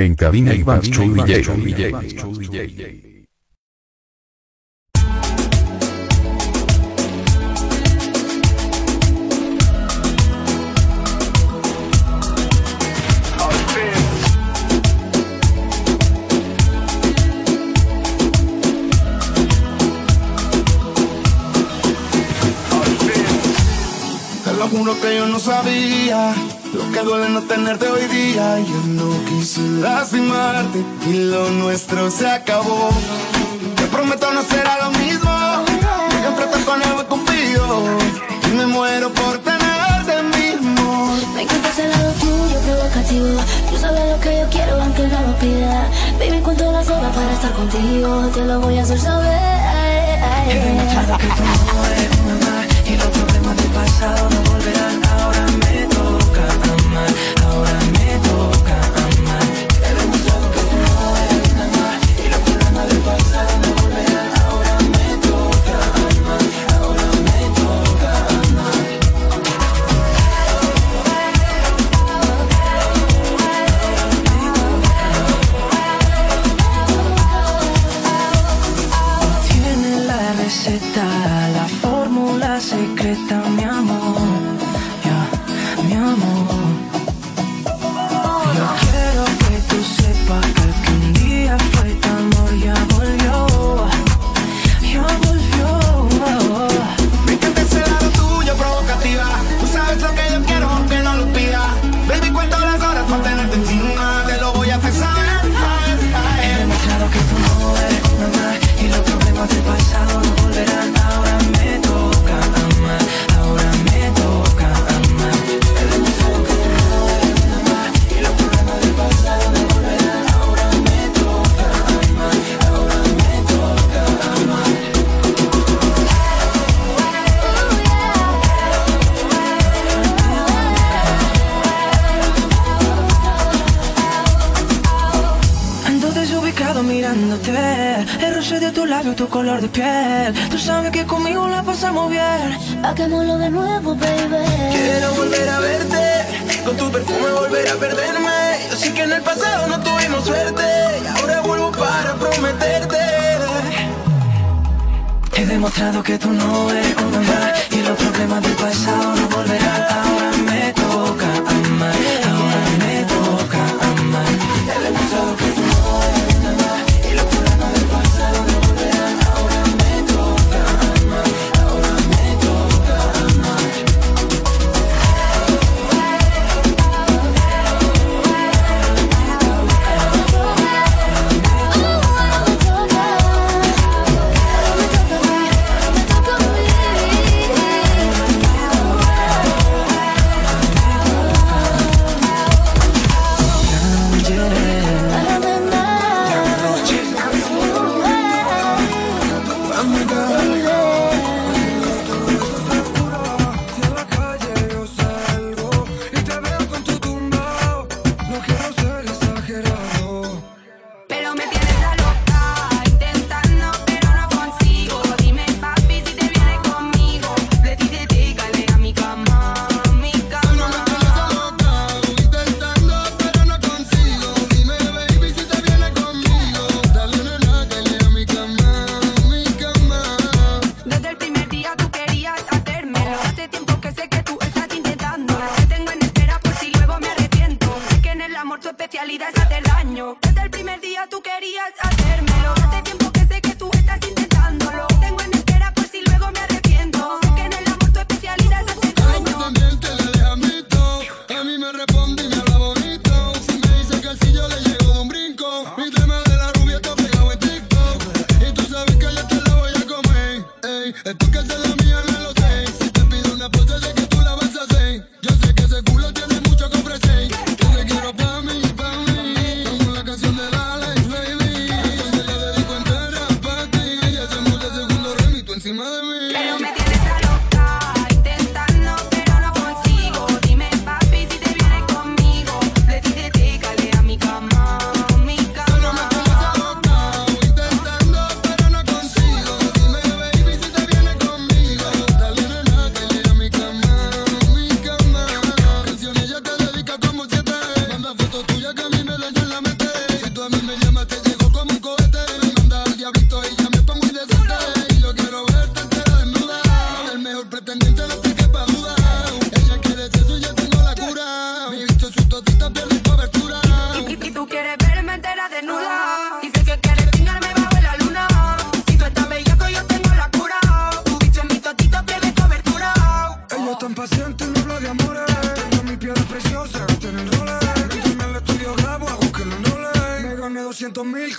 En cabina y Iván Chu DJ. Te lo juro que yo no sabía. Lo que duele no tenerte hoy día. Yo no quise lastimarte y lo nuestro se acabó. Te prometo no será lo mismo. Siempre te ponemos conmigo y me muero por tenerte mismo. Me encanta ese lado tuyo provocativo. Tú sabes lo que yo quiero aunque no lo pida. Baby, cuento las horas para estar contigo. Te lo voy a hacer saber y los problemas del pasado no volverán. Ahora me toca amar. tu color de piel. Tú sabes que conmigo la pasamos bien. Hagámoslo de nuevo, baby. Quiero volver a verte, con tu perfume volver a perderme. Yo sé que en el pasado no tuvimos suerte, y ahora vuelvo para prometerte. He demostrado que tú no eres como yo y los problemas del pasado no volverán. Ahora me toca.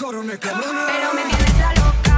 Coroné 200 mil, coroné cabrones. Pero me tienes loca,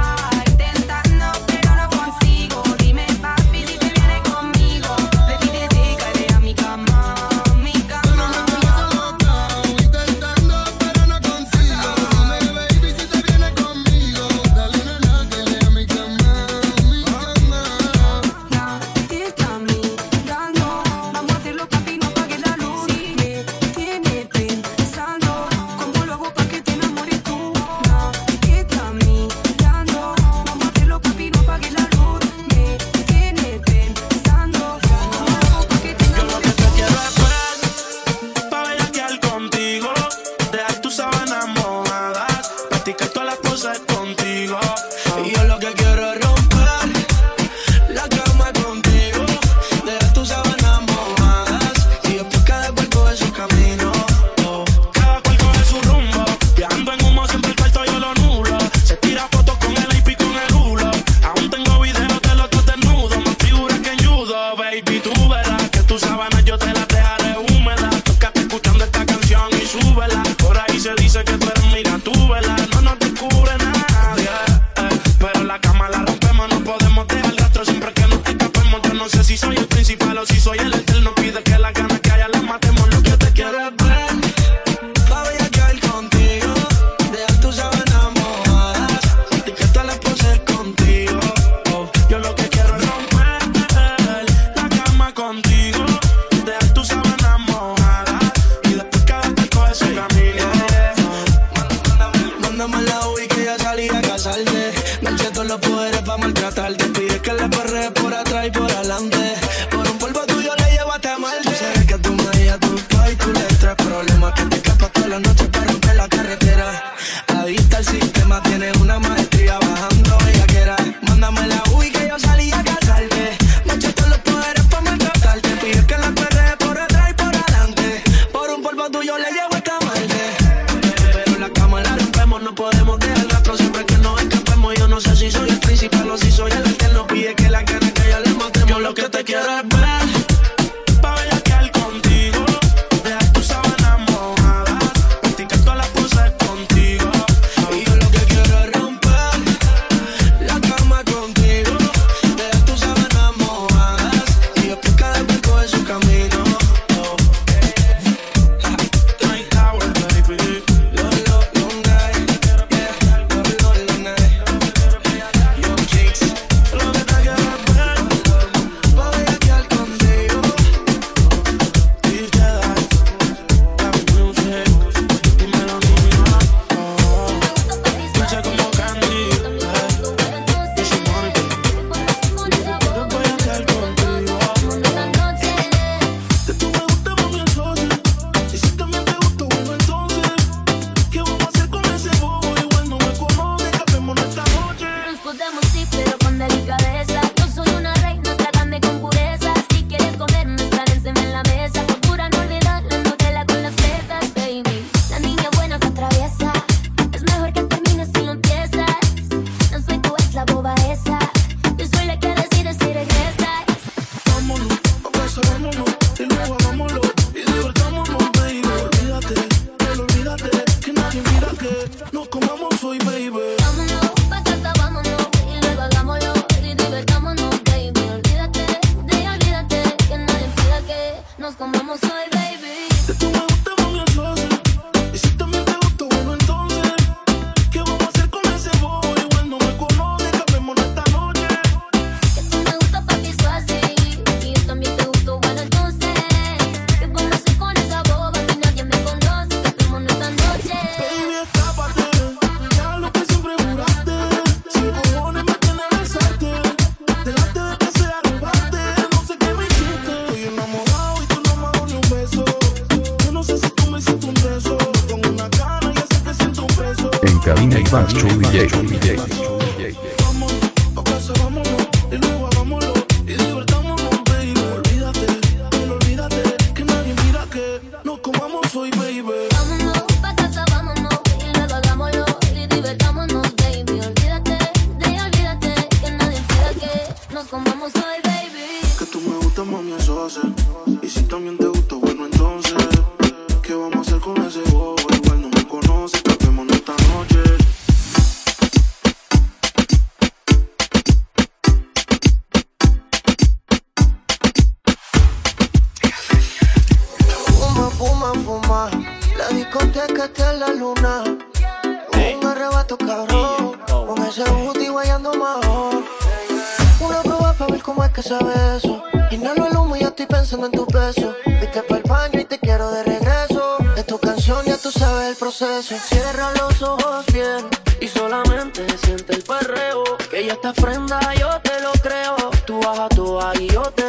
ella está prenda, yo te lo creo. Tú bajas tú y yo te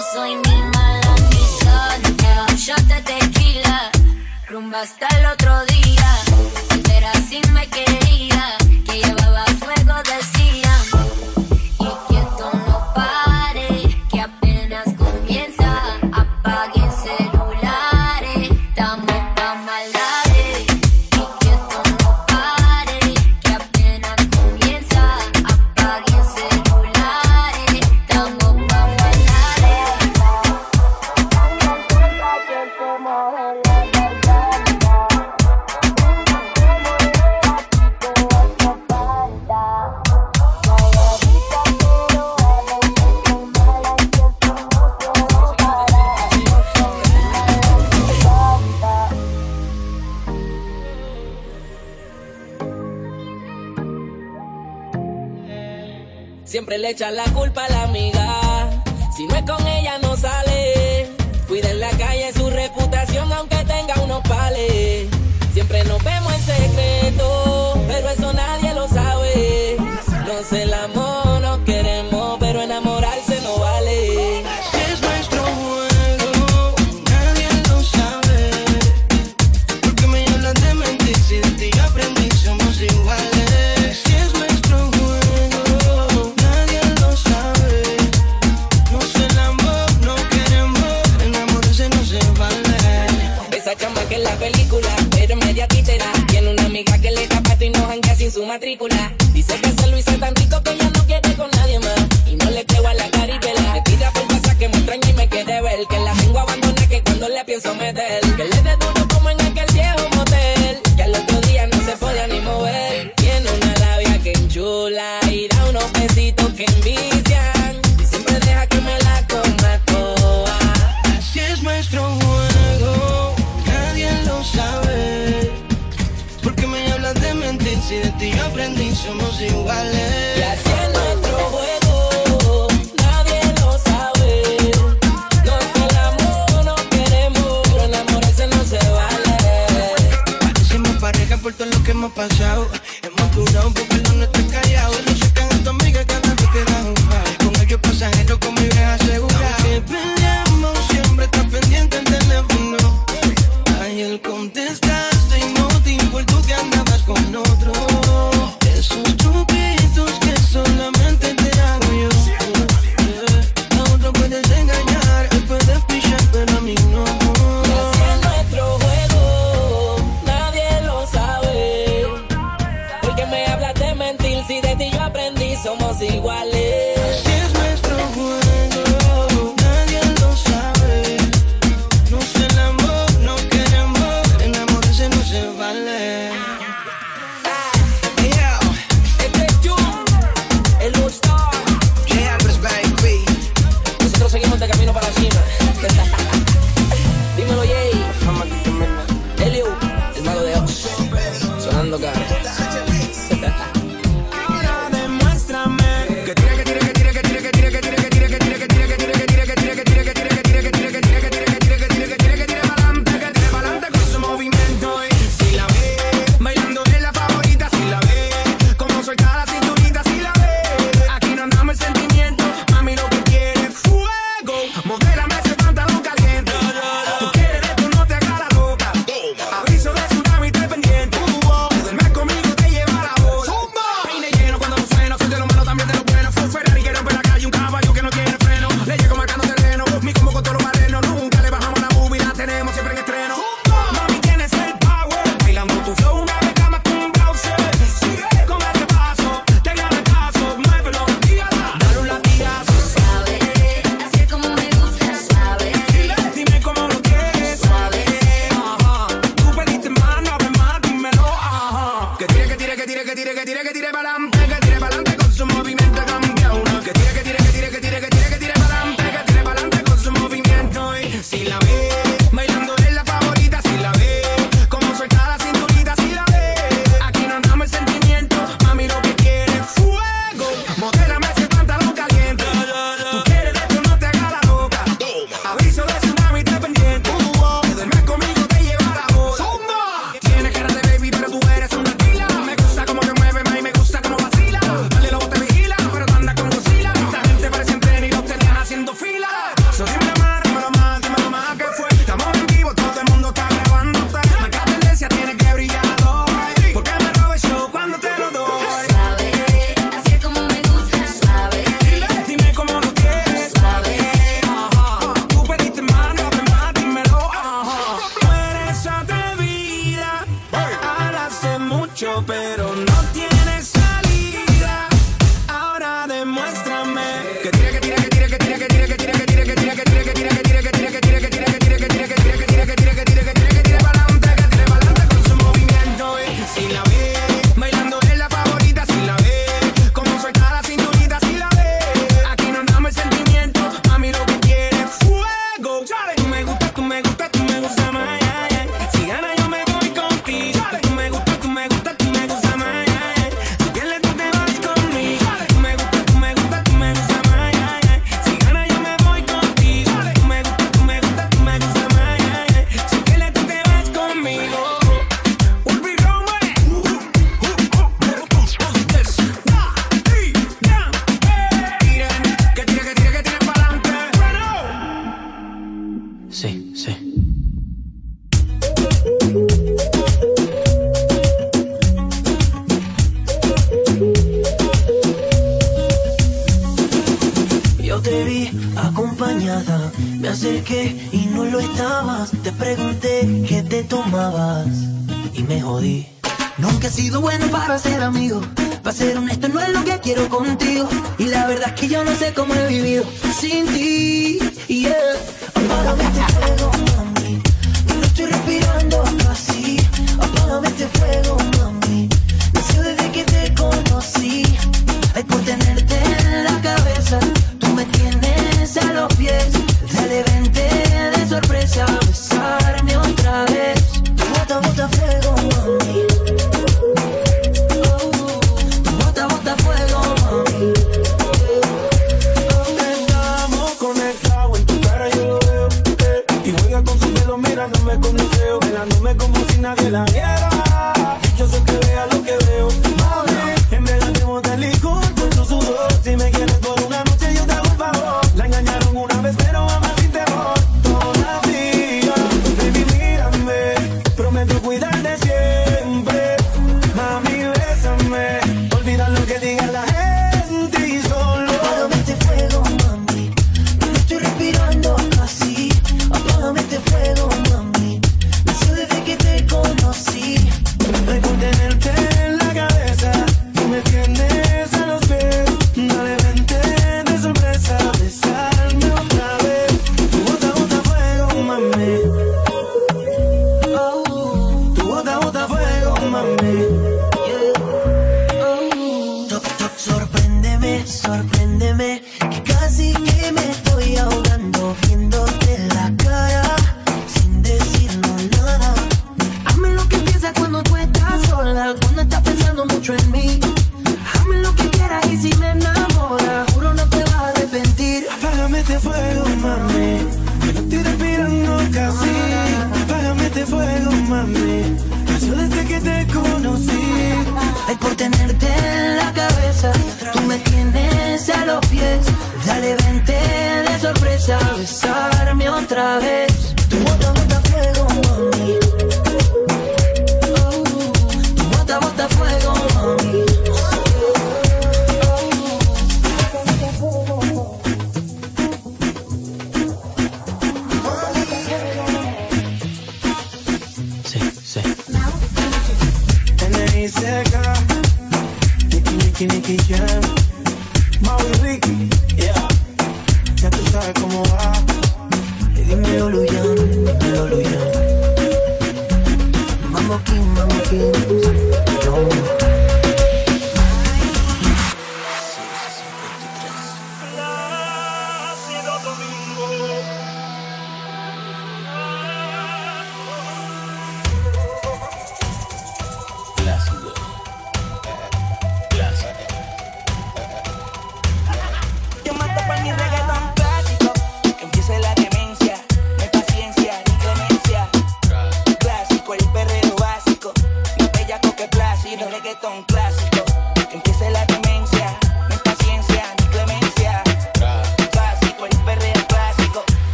soy mi mala amistad. Un shot de tequila, rumba hasta el otro día. Soltera si me quería, que llevaba fuego de sí. echar la culpa a la amiga. Si no es con ella, no sale. Cuida en la calle su reputación, aunque tenga unos pales. Siempre nos vemos en secreto, pero eso nadie lo sabe. No se la Dice que se lo hice tan rico que ya no quiere con nadie más. Y no le creo a la caribela. Me tira por casa que me extraña y me quiere ver. Que la tengo abandonada que cuando le pienso meter.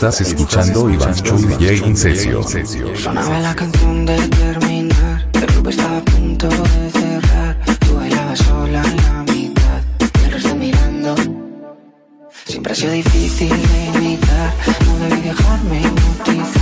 Estás escuchando Iván Chuy DJ Incesio. Sonaba la canción de terminar, el club estaba a punto de cerrar. Tú bailabas sola en la mitad, y el resto mirando. Siempre ha sido difícil de imitar, no debí dejarme hipnotizar.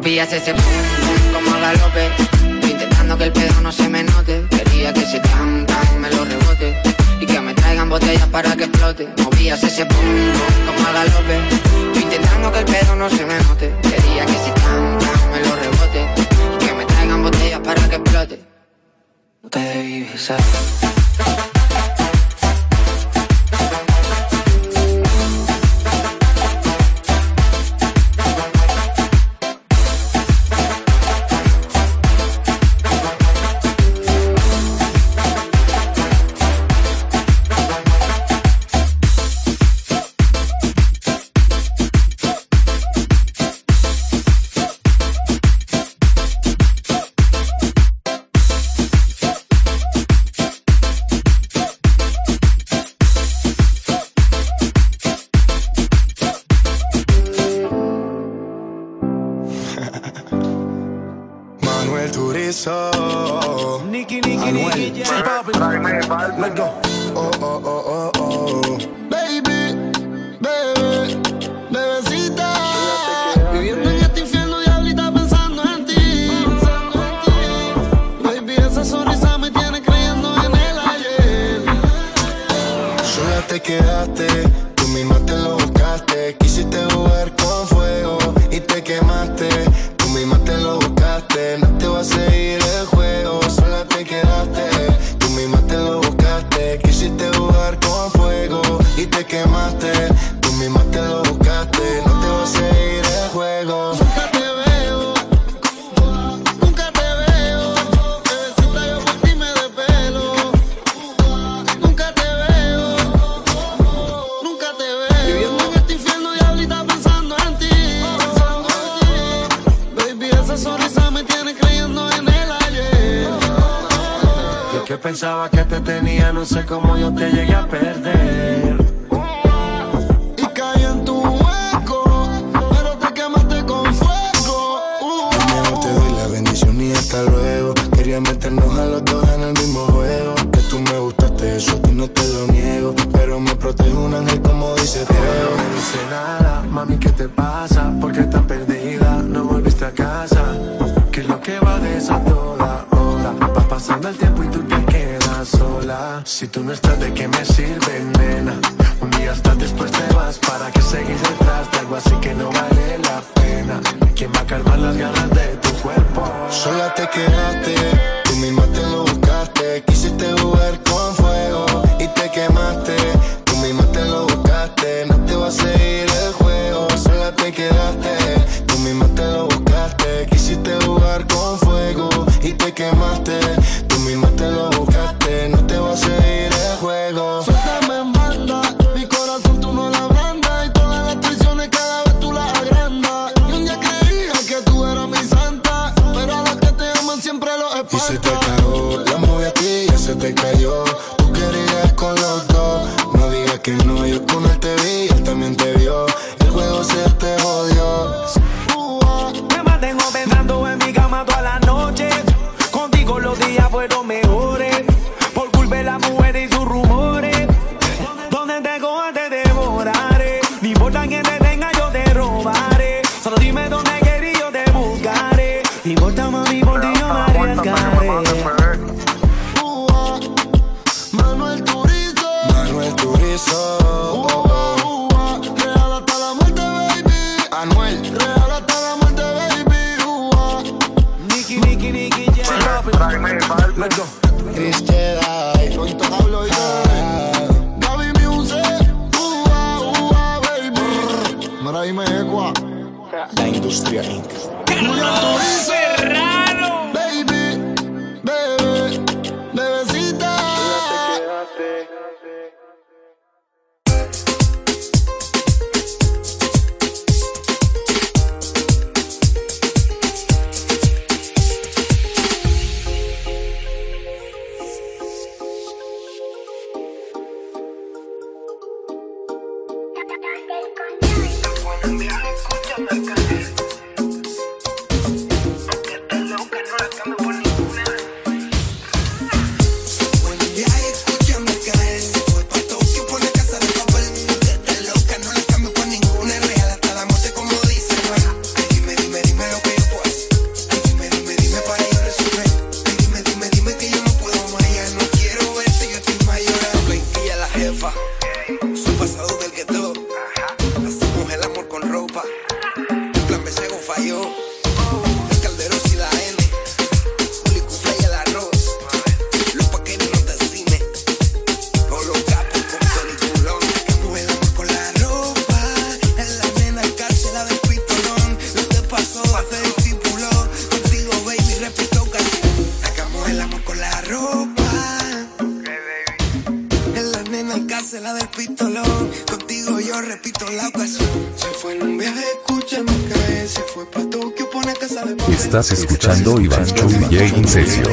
Movías ese como la López. Intentando que el pedo no se me note. Quería que ese tan tan me lo rebote. Y que me traigan botellas para que explote. Movías ese pum como la López. Intentando que el pedo no se me note. Quería que ese tan tan me lo rebote. Y que me traigan botellas para que explote. No te debí besar no sé cómo yo te llegué a perder. repito la ocasión. Se fue en un viaje, escúchame que se fue pa' Tokio, pone casa de papel. Estás escuchando Iván Chu DJ Incesio.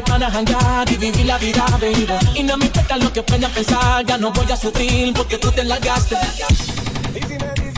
mis panas hangar y vivir la vida, baby. Y no me importa lo que puedan pensar, ya no voy a sufrir porque tú te largaste. Y si me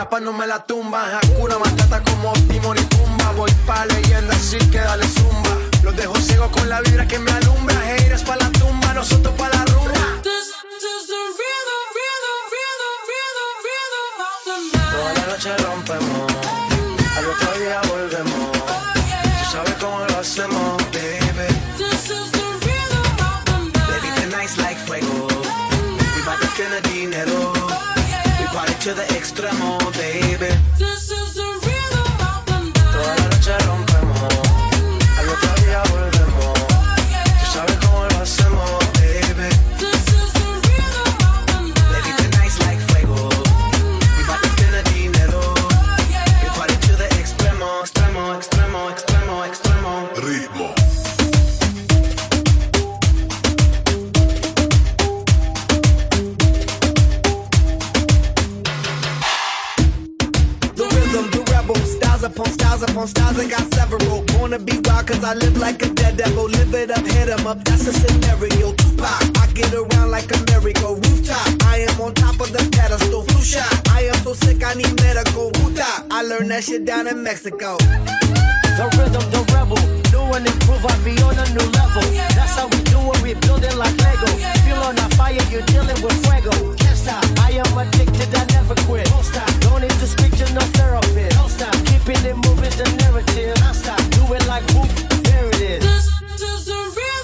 la paz no me la tumba. Hakuna Matata como Timon y Pumba. Voy pa' leyenda, así que dale zumba. Los dejo ciego con la vibra que me alumbra. Heiras pa' la tumba, nosotros pa' la rumba. This, is the rhythm, rhythm, rhythm, rhythm, rhythm of the night. Toda la noche rompemos, al otro día volvemos. Oh, yeah. Tú sabes cómo lo hacemos, baby. This is the rhythm of like fuego. Oh, yeah. Mi dinero. Mi to the extremo. I live like a dead devil, live it up, hit em up, that's a scenario. Tupac, I get around like a miracle. Rooftop, I am on top of the pedestal. Flu shot, I am so sick, I need medical. Woo I learned that shit down in Mexico. The rhythm, the rebel. New and improve, I be on a new level. That's how we do it, we building like Lego. Feel on a fire, you're dealing with fuego. Can't stop. I am addicted, I never quit. Don't stop. Don't need to speak to no therapist. Don't stop. Keeping it moving, the narrative. Don't stop. Do it like whoop, there it is. This is the real.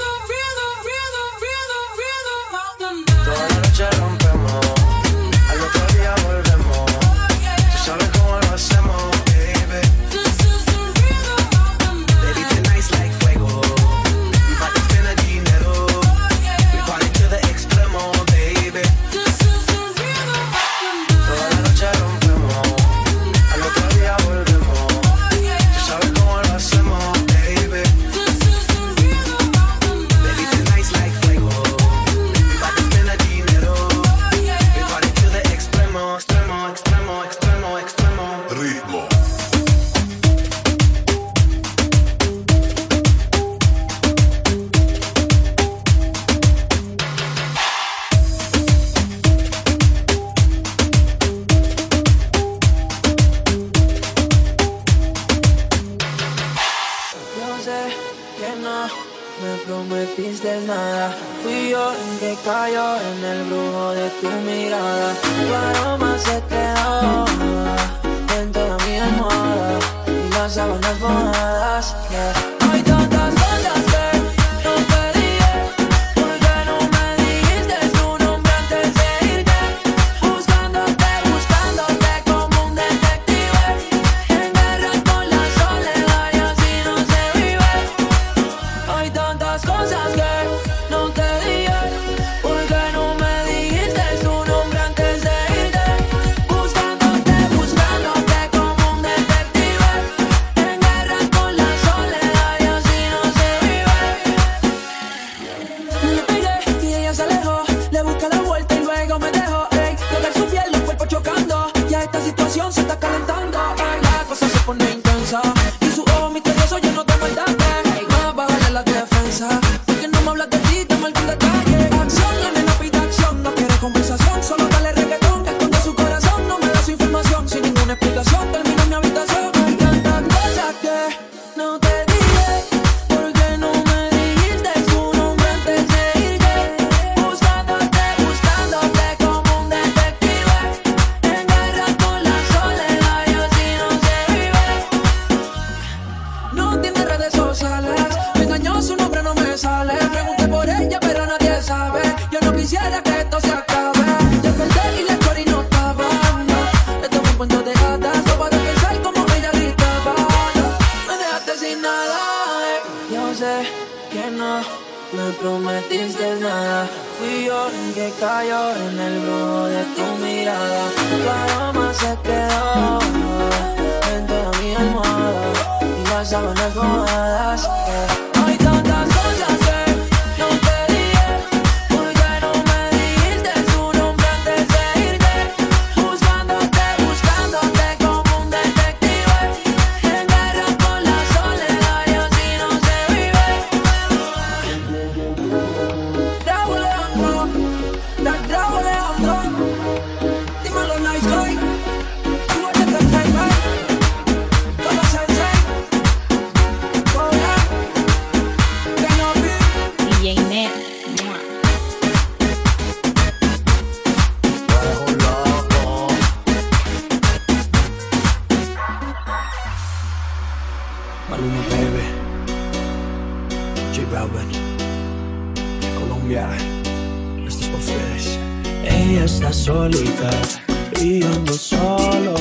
Solita, y ando solo.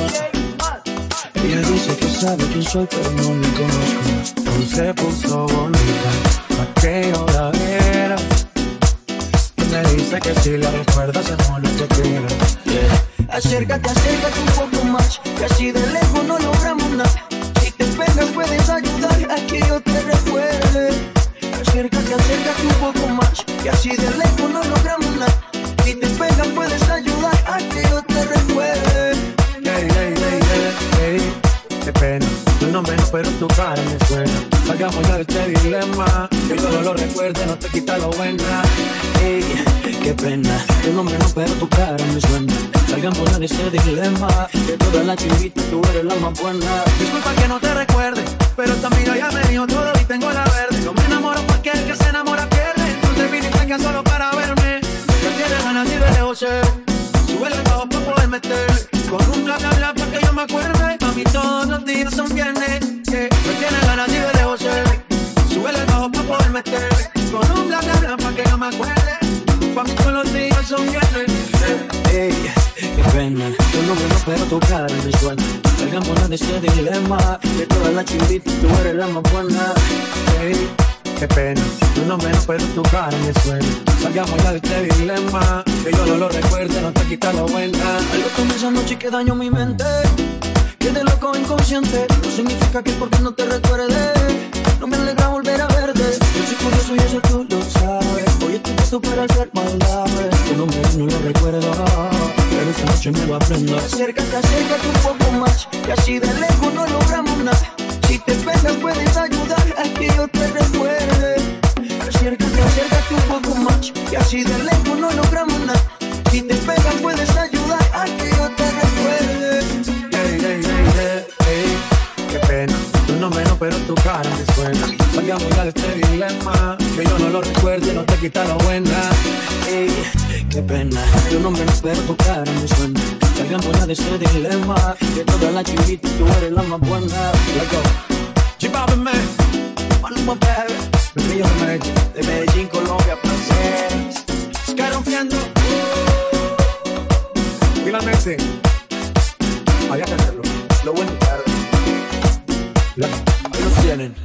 Ella dice que sabe quién soy, pero no me conozco. Hoy se puso bonita, yo la viera. Y me dice que si la recuerda, hacemos lo que quiera. Yeah. Acércate, acércate un poco más, que así de lejos no logramos nada. Si te pegas puedes ayudar a que yo te recuerde. Acércate, acércate un poco más, que así de lejos no logramos nada. Si te pegas puedes ayudar recuerde. Qué pena. Nombre no, pero tu cara me suena. Salgamos ya de este dilema. Que yo no lo recuerde, no te quita lo buena. Ey, qué pena. Nombre no, pero tu cara me suena. Salgamos ya de este dilema. Que toda la chivita tú eres la más buena. Disculpa que no te recuerde, pero esta amiga ya me dijo todo y tengo la verde. Yo me enamoro porque el que se enamora pierde. Entonces viniste acá solo para verme. Que tienes ganas y de lejos. Sube el bajo para poder meter. Con un bla bla bla para que yo me acuerde. A mí todos los días son viernes yeah. Me tiene ganas y de lejos sé. Sube el bajo para poder meter. Con un bla bla bla para que yo me acuerde. Pa' mí todos los días son viernes. Ey, qué pena. Nombre no pero tu cara me suena Salgamos de este dilema. De toda la chivita tú eres la más buena. Ey, Qué pena, nombre no pero tu cara me suena Salgamos ya de este dilema Que yo no lo recuerde, no te quita lo buena Algo tomé esa noche que dañó mi mente. Quedé loco inconsciente. No significa que porque no te recuerde. No me alegra volver a verte. Yo soy curioso y eso tú lo sabes. Hoy estoy puesto para hacer maldades. Tu nombre no lo recuerdo. Pero esta noche me lo aprendo. Acércate, acércate un poco más. Y así de lejos no logramos nada. Si te pegas puedes ayudar a que yo te recuerde. Y así de lejos no logramos nada. Si te pegas puedes ayudar a que yo te recuerde. Ey, ey, ey, ey, ey, qué pena. Tu nombre no, pero tu cara me suena. Salgamos ya de este dilema. Que yo no lo recuerde, no te quita lo buena. Ey, qué pena. Tu nombre no, pero tu cara me suena. Salgamos ya de este dilema. Que toda la chivita tú eres la más buena. Let's go. J-Balvin, man. Baby. El río de Medellín. De Medellín, Colombia, francés. Sky rompiendo. Finalmente. Había que hacerlo. Lo bueno, claro. La- Ahí los tienen.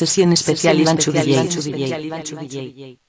Sesión especial Iván Chu DJ.